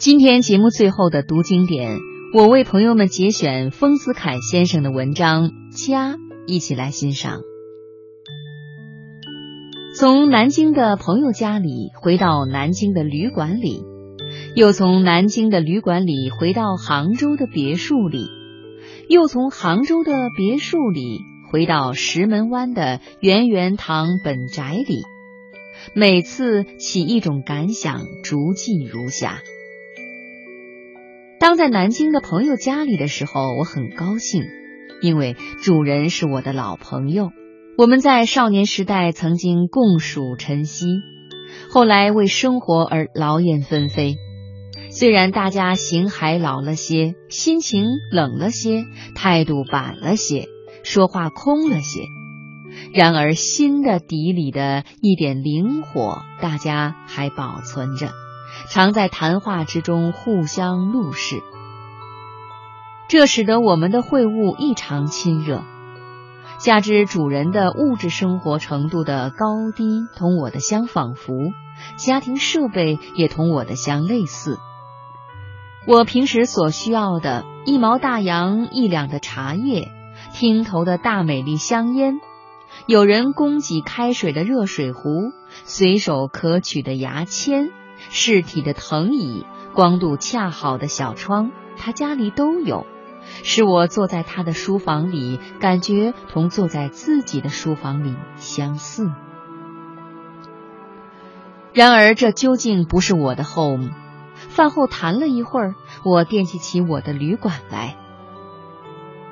今天节目最后的读经典，我为朋友们节选丰子恺先生的文章《家》，一起来欣赏。从南京的朋友家里回到南京的旅馆里，又从南京的旅馆里回到杭州的别墅里，又从杭州的别墅里回到石门湾的圆圆堂本宅里。每次起一种感想，逐记如下。当在南京的朋友家里的时候，我很高兴，因为主人是我的老朋友。我们在少年时代曾经共属晨曦，后来为生活而劳燕分飞。虽然大家形还老了些，心情冷了些，态度板了些，说话空了些，然而心的底里的一点灵活，大家还保存着，常在谈话之中互相怒视，这使得我们的会晤异常亲热。加之主人的物质生活程度的高低同我的相仿佛，家庭设备也同我的相类似。我平时所需要的一毛大洋一两的茶叶，厅头的大美丽香烟，有人供给开水的热水壶，随手可取的牙签，适体的藤椅，光度恰好的小窗，他家里都有。使我坐在他的书房里，感觉同坐在自己的书房里相似。然而，这究竟不是我的 home。饭后谈了一会儿，我惦记起我的旅馆来。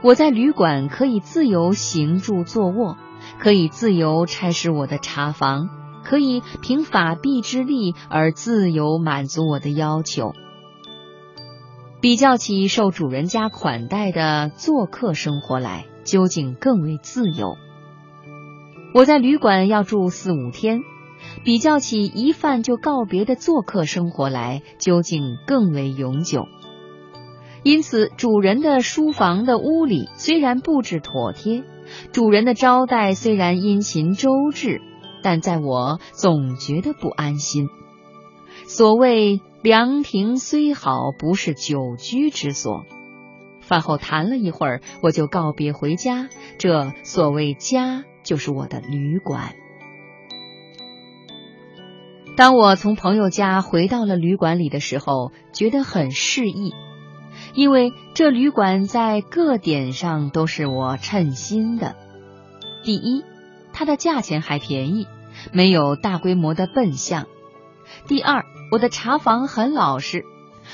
我在旅馆可以自由行住坐卧，可以自由差使我的茶房，可以凭法币之力而自由满足我的要求。比较起受主人家款待的做客生活来，究竟更为自由。我在旅馆要住四五天，比较起一饭就告别的做客生活来，究竟更为永久。因此，主人的书房的屋里虽然布置妥帖，主人的招待虽然殷勤周至，但在我总觉得不安心。所谓。凉亭虽好，不是久居之所。饭后谈了一会儿，我就告别回家。这所谓家，就是我的旅馆。当我从朋友家回到了旅馆里的时候，觉得很适意，因为这旅馆在各点上都是我称心的。第一，它的价钱还便宜，没有大规模的笨象。第二。我的茶房很老实，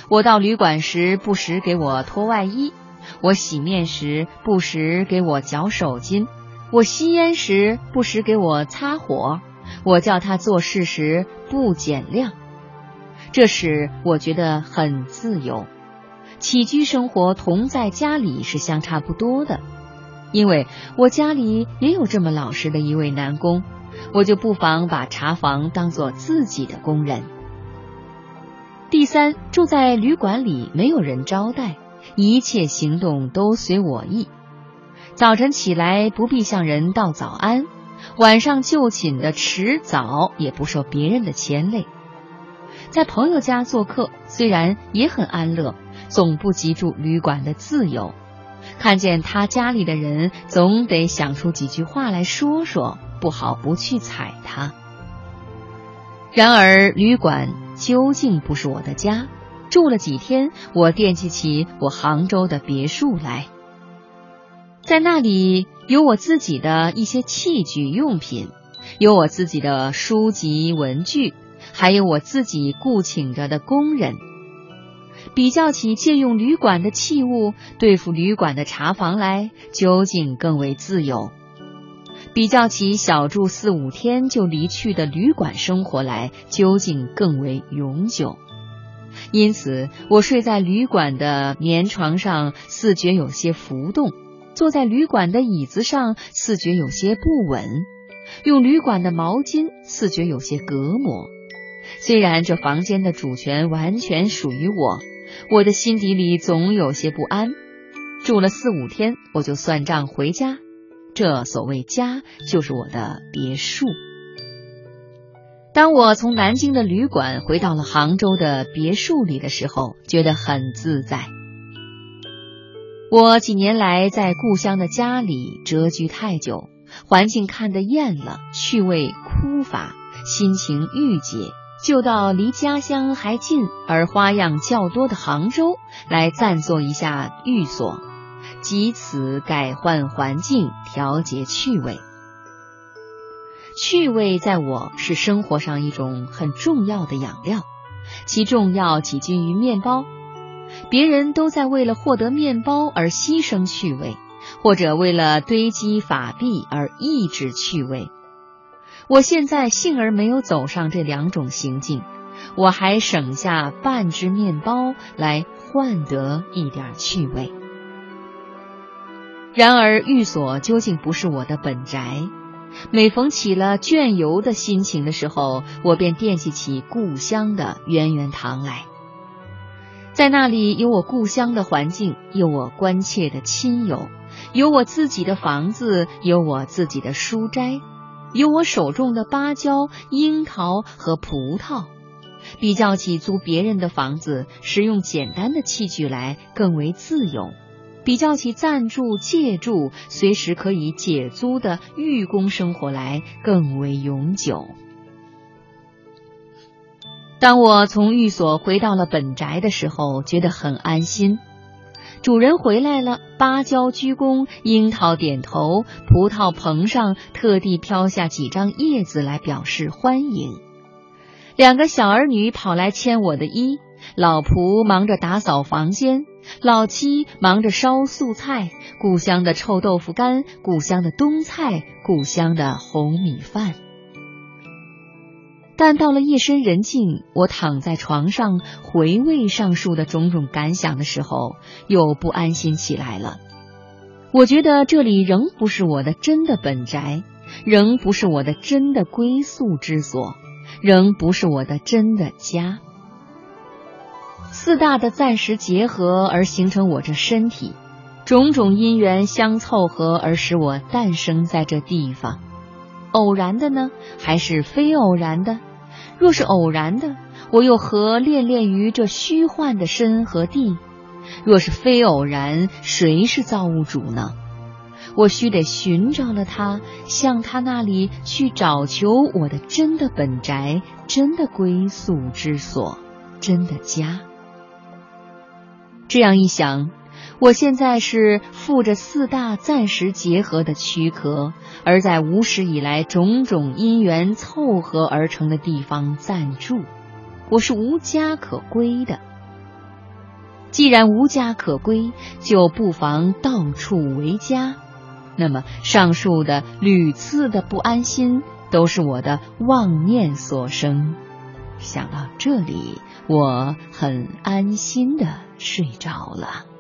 我到旅馆时不时给我脱外衣，我洗面时不时给我绞手巾，我吸烟时不时给我擦火，我叫他做事时不减量，这使我觉得很自由。起居生活同在家里是相差不多的，因为我家里也有这么老实的一位男工，我就不妨把茶房当做自己的工人。第三，住在旅馆里，没有人招待，一切行动都随我意。早晨起来不必向人道早安，晚上就寝的迟早也不受别人的牵累。在朋友家做客，虽然也很安乐，总不及住旅馆的自由。看见他家里的人，总得想出几句话来说说，不好不去睬他。然而旅馆。究竟不是我的家，住了几天，我惦记起我杭州的别墅来，在那里有我自己的一些器具用品，有我自己的书籍文具，还有我自己雇请着的工人。比较起借用旅馆的器物对付旅馆的茶房来，究竟更为自由。比较起小住四五天就离去的旅馆生活来，究竟更为永久。因此，我睡在旅馆的棉床上，似觉有些浮动；坐在旅馆的椅子上，似觉有些不稳；用旅馆的毛巾，似觉有些隔膜。虽然这房间的主权完全属于我，我的心底里总有些不安。住了四五天，我就算账回家。这所谓家，就是我的别墅。当我从南京的旅馆回到了杭州的别墅里的时候，觉得很自在。我几年来在故乡的家里蛰居太久，环境看得厌了，趣味枯乏，心情郁结，就到离家乡还近而花样较多的杭州来暂作一下寓所，藉此改换环境，调节趣味。趣味在我是生活上一种很重要的养料，其重要几近于面包。别人都在为了获得面包而牺牲趣味，或者为了堆积法币而抑制趣味。我现在幸而没有走上这两种行径，我还省下半只面包来换得一点趣味。然而寓所究竟不是我的本宅。每逢起了倦游的心情的时候，我便惦记起故乡的圆圆堂来。在那里有我故乡的环境，有我关切的亲友，有我自己的房子，有我自己的书斋，有我手中的芭蕉、樱桃和葡萄。比较起租别人的房子，使用简单的器具来更为自由。比较起暂住、借住、随时可以解租的寓公生活来更为永久。当我从寓所回到了本宅的时候，觉得很安心。主人回来了，芭蕉鞠躬，樱桃点头，葡萄棚上特地飘下几张叶子来表示欢迎。两个小儿女跑来牵我的衣，老仆忙着打扫房间。老七忙着烧素菜，故乡的臭豆腐干，故乡的冬菜，故乡的红米饭。但到了夜深人静，我躺在床上回味上述的种种感想的时候，又不安心起来了。我觉得这里仍不是我的真的本宅，仍不是我的真的归宿之所，仍不是我的真的家。四大的暂时结合而形成我这身体，种种因缘相凑合而使我诞生在这地方。偶然的呢，还是非偶然的？若是偶然的，我又何恋恋于这虚幻的身和地？若是非偶然，谁是造物主呢？我须得寻找了他，向他那里去找求我的真的本宅、真的归宿之所、真的家。这样一想，我现在是负着四大暂时结合的躯壳，而在无始以来种种因缘凑合而成的地方暂住，我是无家可归的。既然无家可归，就不妨到处为家。那么上述的屡次的不安心，都是我的妄念所生。想到这里，我很安心的睡着了。